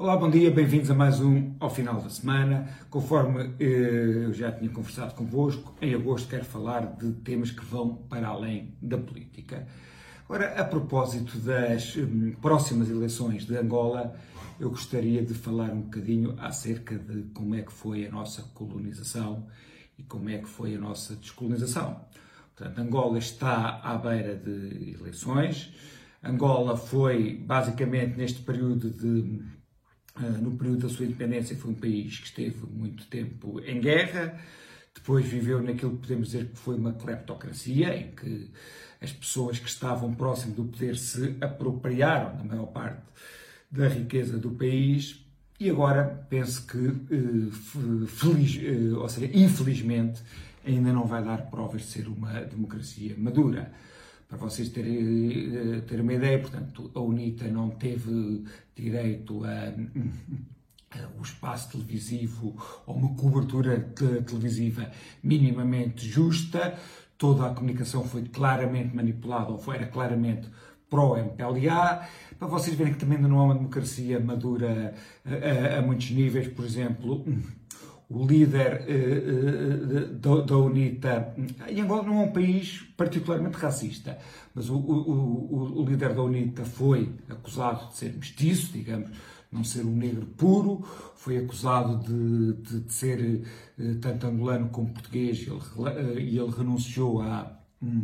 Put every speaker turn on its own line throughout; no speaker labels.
Olá, bom dia, bem-vindos a mais um ao final da semana. Conforme eh, eu já tinha conversado convosco, em agosto quero falar de temas que vão para além da política. Ora, a propósito das hum, próximas eleições de Angola, eu gostaria de falar um bocadinho acerca de como é que foi a nossa colonização e como é que foi a nossa descolonização. Portanto, Angola está à beira de eleições. Angola foi, basicamente, neste período de no período da sua independência, foi um país que esteve muito tempo em guerra, depois viveu naquilo que podemos dizer que foi uma cleptocracia, em que as pessoas que estavam próximo do poder se apropriaram da maior parte da riqueza do país e agora penso que, eh, feliz, eh, ou seja, infelizmente, ainda não vai dar provas de ser uma democracia madura. Para vocês terem, eh, terem uma ideia, portanto, a UNITA não teve direito a, espaço televisivo ou uma cobertura televisiva minimamente justa, toda a comunicação foi claramente manipulada ou foi, era claramente pró-MPLA, para vocês verem que também não há uma democracia madura a, a, a muitos níveis, por exemplo, o líder uh, uh, da, UNITA. E Angola não é um país particularmente racista, mas o, o, o, líder da UNITA foi acusado de ser mestiço, digamos, não ser um negro puro, foi acusado de, de, de ser uh, tanto angolano como português e ele, ele renunciou à. Um,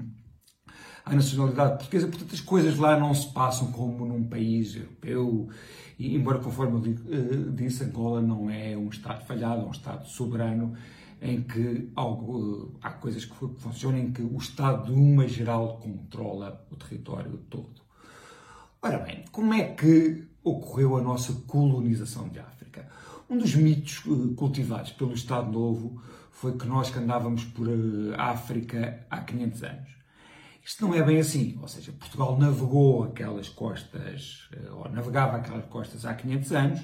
à nacionalidade portuguesa. Portanto, as coisas lá não se passam como num país europeu. E, embora, conforme eu eh, disse, Angola não é um Estado falhado, é um Estado soberano, em que algo, eh, há coisas que funcionam, em que o Estado, de uma geral, controla o território todo. Ora bem, como é que ocorreu a nossa colonização de África? Um dos mitos eh, cultivados pelo Estado Novo foi que nós que andávamos por África há 500 anos. Isto não é bem assim, ou seja, Portugal navegou aquelas costas, eh, ou navegava aquelas costas há 500 anos,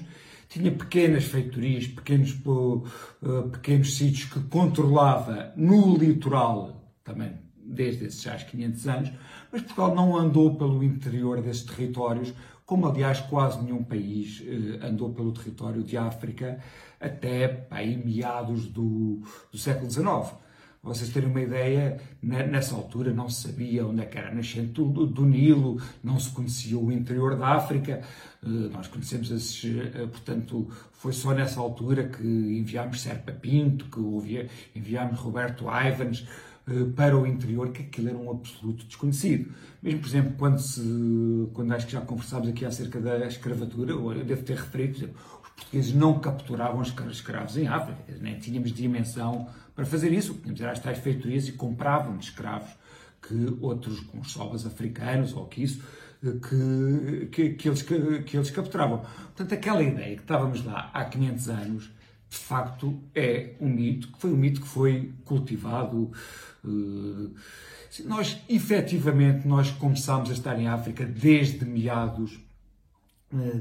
tinha pequenas feitorias, pequenos, uh, pequenos sítios que controlava no litoral, também desde esses já 500 anos, mas Portugal não andou pelo interior desses territórios, como aliás quase nenhum país uh, andou pelo território de África até aí, meados do, do século XIX vocês terem uma ideia, nessa altura não se sabia onde é que era a nascente do, do, Nilo, não se conhecia o interior da África, eh, nós conhecemos esses, eh, portanto, foi só nessa altura que enviámos Serpa Pinto, que enviámos Roberto Ivans eh, para o interior, que aquilo era um absoluto desconhecido. Mesmo, por exemplo, quando, se, quando acho que já conversámos aqui acerca da escravatura, eu devo ter referido, exemplo, os portugueses não capturavam os escravos em África, nem tínhamos dimensão para fazer isso, tínhamos às tais feitorias e compravam escravos que outros consolas africanos ou que isso que, que, que, eles, que, que eles capturavam. Portanto, aquela ideia que estávamos lá há 500 anos, de facto, é um mito, que foi um mito que foi cultivado. Uh, nós, efetivamente, nós começámos a estar em África desde meados,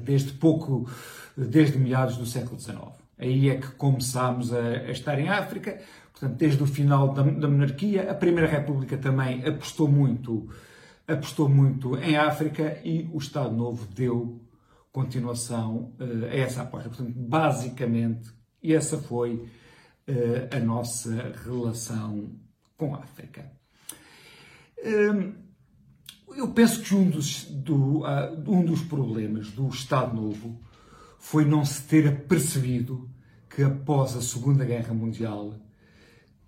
desde pouco, desde meados do século XIX. Aí é que começámos a, a estar em África, portanto, desde o final da, da, monarquia. A Primeira República também apostou muito, apostou muito em África e o Estado Novo deu continuação uh, a essa aposta. Portanto, basicamente, essa foi uh, a nossa relação com a África. Uh, eu penso que um dos, do, um dos problemas do Estado Novo foi não se ter apercebido que após a Segunda Guerra Mundial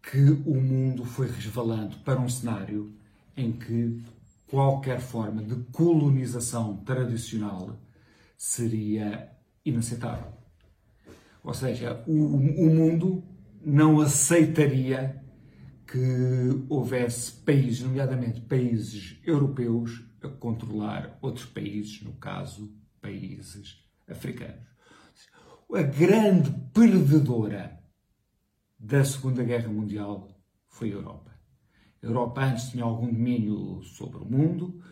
que o mundo foi resvalando para um cenário em que qualquer forma de colonização tradicional seria inaceitável. Ou seja, o, o mundo não aceitaria que houvesse países, nomeadamente países europeus, a controlar outros países, no caso, países africanos. A grande perdedora da Segunda Guerra Mundial foi a Europa. A Europa antes tinha algum domínio sobre o mundo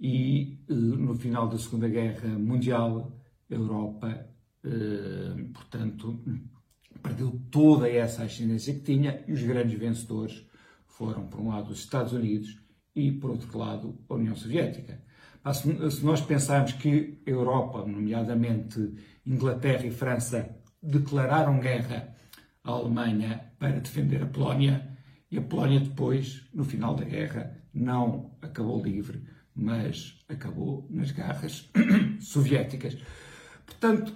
e eh, no final da Segunda Guerra Mundial a Europa, eh, portanto, perdeu toda essa ascendência que tinha e os grandes vencedores foram, por um lado, os Estados Unidos e, por outro lado, a União Soviética. Se nós pensarmos que a Europa, nomeadamente Inglaterra e França declararam guerra à Alemanha para defender a Polónia e a Polónia depois, no final da guerra, não acabou livre, mas acabou nas garras soviéticas. Portanto,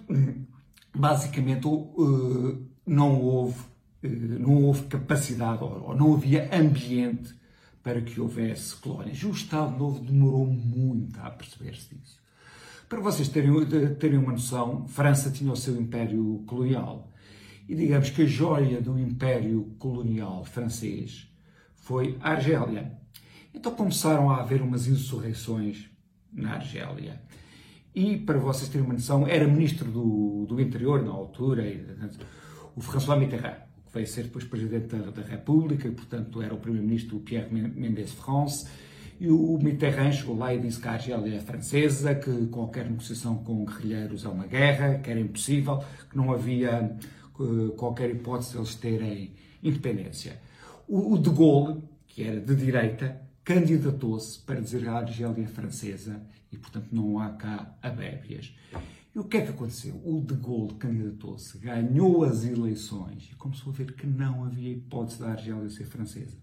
basicamente eh, não houve, eh, não houve capacidade ou não havia ambiente para que houvesse colónias. O Estado Novo demorou muito a perceber-se disso. Para vocês terem, terem uma noção, França tinha o seu império colonial. E digamos que a joia do império colonial francês foi a Argélia. Então começaram a haver umas insurreições na Argélia. E, para vocês terem uma noção, era ministro do, do interior na altura, o François Mitterrand, que veio ser depois presidente da, da República, e, portanto era o primeiro-ministro Pierre Mendès France, e o Mitterrand chegou lá e disse que a Argélia é francesa, que qualquer negociação com guerrilheiros é uma guerra, que era impossível, que não havia uh, qualquer hipótese de eles terem independência. O, o de Gaulle, que era de direita, candidatou-se para dizer a Argélia francesa e, portanto, não há cá abébias. E o que é que aconteceu? O de Gaulle candidatou-se, ganhou as eleições e começou a ver que não havia hipótese da Argélia ser francesa.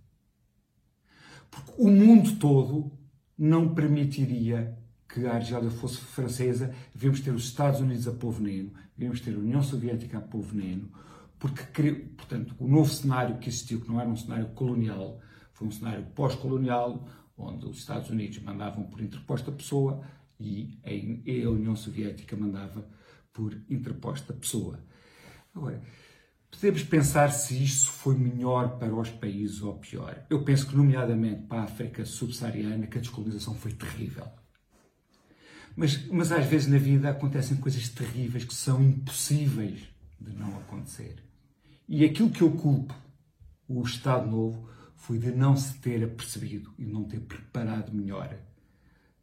Porque o mundo todo não permitiria que a Argélia fosse francesa, devíamos ter os Estados Unidos a povo veneno, devíamos ter a União Soviética a povo veneno, porque, portanto, o novo cenário que existiu, que não era um cenário colonial, foi um cenário pós-colonial, onde os Estados Unidos mandavam por interposta pessoa e a União Soviética mandava por interposta pessoa. Agora, podemos pensar se isso foi melhor para os países ou pior. Eu penso que, nomeadamente para a África subsaariana, que a descolonização foi terrível. Mas, mas às vezes na vida acontecem coisas terríveis que são impossíveis de não acontecer. E aquilo que eu culpo o Estado Novo foi de não se ter apercebido e não ter preparado melhor.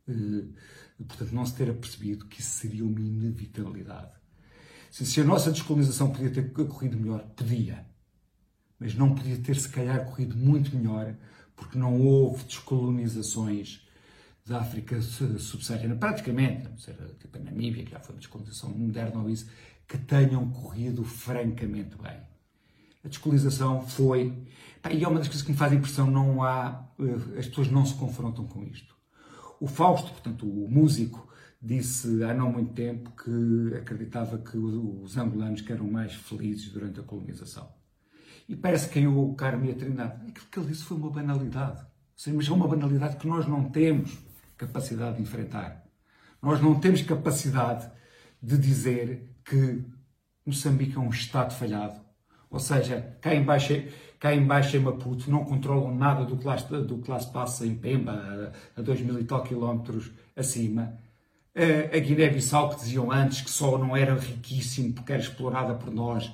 Uh, portanto, não se ter apercebido que isso seria uma inevitabilidade. Se a nossa descolonização podia ter corrido melhor, podia. Mas não podia ter, se calhar, corrido muito melhor, porque não houve descolonizações da África subsaariana, praticamente, não ser tipo a Namíbia, que já foi uma descolonização moderna ou isso, que tenham corrido francamente bem. A descolonização foi. E é uma das coisas que me faz impressão, não há. Eh, as pessoas não se confrontam com isto. O Fausto, portanto, o músico, disse há não muito tempo que acreditava que os angolanos que eram mais felizes durante a colonização. E parece que caiu o Carme e a Trindade. Aquilo que ele disse foi uma banalidade. Mas é uma banalidade que nós não temos capacidade de enfrentar. Nós não temos capacidade de dizer que Moçambique é um Estado falhado, ou seja, cá embaixo, cá embaixo em Maputo não controlam nada do que lá, do que lá se passa em Pemba, a, a 2 mil e tal quilómetros acima. A, Guiné-Bissau, que diziam antes que só não era riquíssimo porque era explorada por nós,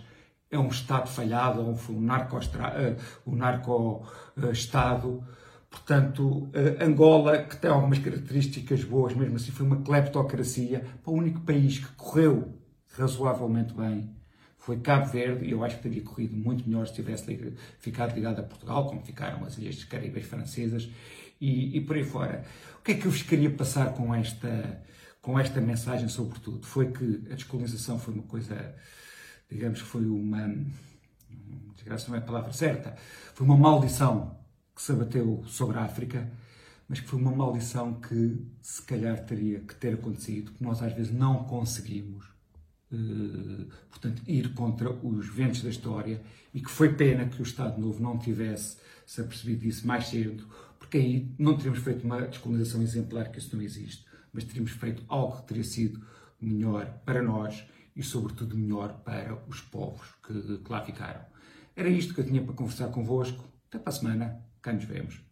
é um Estado falhado, um, um narco-Estado. Um narco, Portanto, uh, Angola, que tem algumas características boas, mesmo assim foi uma cleptocracia, o único país que correu razoavelmente bem foi Cabo Verde, e eu acho que teria corrido muito melhor se tivesse ficado ligado a Portugal, como ficaram as Ilhas Caribas francesas, e, e, por aí fora. O que é que eu vos queria passar com esta, com esta mensagem, sobretudo? Foi que a descolonização foi uma coisa, digamos que foi uma. Desgraça não é a palavra certa, foi uma maldição que se abateu sobre a África, mas que foi uma maldição que se calhar teria que ter acontecido, porque nós às vezes não conseguimos portanto, ir contra os ventos da história e que foi pena que o Estado Novo não tivesse se apercebido disso mais cedo, porque aí não teríamos feito uma descolonização exemplar, que isso não existe, mas teríamos feito algo que teria sido melhor para nós e, sobretudo, melhor para os povos que, que lá ficaram. Era isto que eu tinha para conversar convosco. Até para a semana. Cá nos vemos.